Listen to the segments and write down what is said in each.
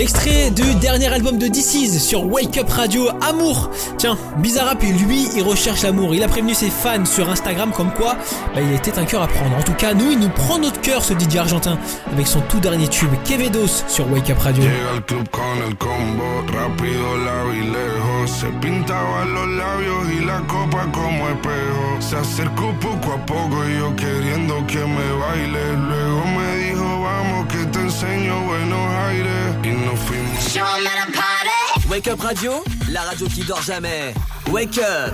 L'extrait du dernier album de DC's sur Wake Up Radio, Amour. Tiens, Bizarrap, lui, il recherche l'amour. Il a prévenu ses fans sur Instagram comme quoi bah, il était un cœur à prendre. En tout cas, nous, il nous prend notre cœur, ce DJ argentin, avec son tout dernier tube, Kevedos, sur Wake Up Radio. Wake Up Radio, la radio qui dort jamais. Wake Up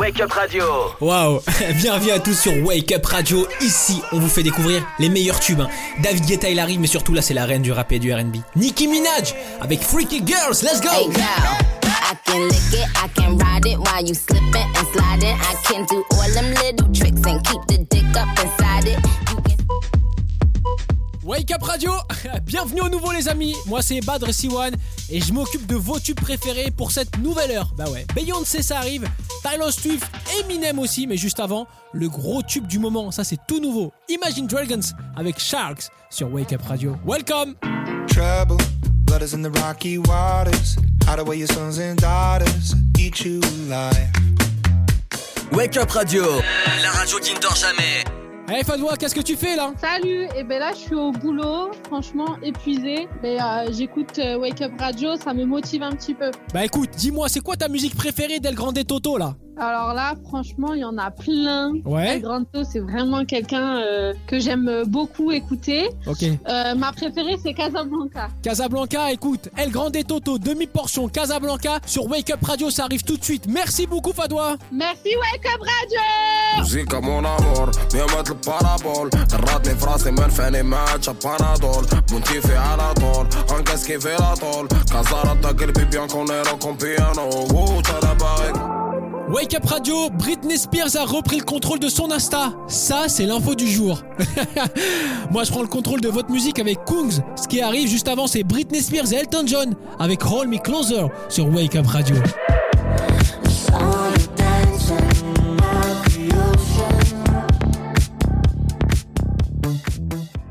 Wake Up Radio Waouh Bienvenue à tous sur Wake Up Radio. Ici, on vous fait découvrir les meilleurs tubes. hein. David Guetta, il arrive, mais surtout là, c'est la reine du rap et du R&B. Nicki Minaj avec Freaky Girls. Let's go Hey girl, I can lick it, I can ride it while you slipping and sliding. I can do all them little tricks and keep the dick up inside it. Wake Up Radio Bienvenue au nouveau les amis Moi c'est Badr Siwan et je m'occupe de vos tubes préférés pour cette nouvelle heure. Bah ouais, Beyoncé ça arrive, Tyler Swift, Eminem aussi, mais juste avant, le gros tube du moment, ça c'est tout nouveau. Imagine Dragons avec Sharks sur Wake Up Radio. Welcome trouble. Blood is in the rocky waters. Hide away your sons and daughters. Eat you alive. Wake Up Radio, la radio qui ne dort jamais. Allez Fadwa, qu'est-ce que tu fais là? Salut, et ben là je suis au boulot, franchement épuisée. Mais euh, j'écoute euh, Wake Up Radio, ça me motive un petit peu. Bah écoute, dis-moi, c'est quoi ta musique préférée d'El Grande Toto là? Alors là, franchement, il y en a plein. Ouais. El Granto, c'est vraiment quelqu'un euh, que j'aime beaucoup écouter. Ok. Euh, ma préférée, c'est Casablanca. Casablanca, écoute, El Grande Toto, demi-portion Casablanca sur Wake Up Radio, ça arrive tout de suite. Merci beaucoup, Fadoua. Merci, Wake Up Radio. Wake Up Radio, Britney Spears a repris le contrôle de son Insta. Ça, c'est l'info du jour. Moi, je prends le contrôle de votre musique avec Kungs. Ce qui arrive juste avant, c'est Britney Spears et Elton John avec Hold Me Closer sur Wake Up Radio.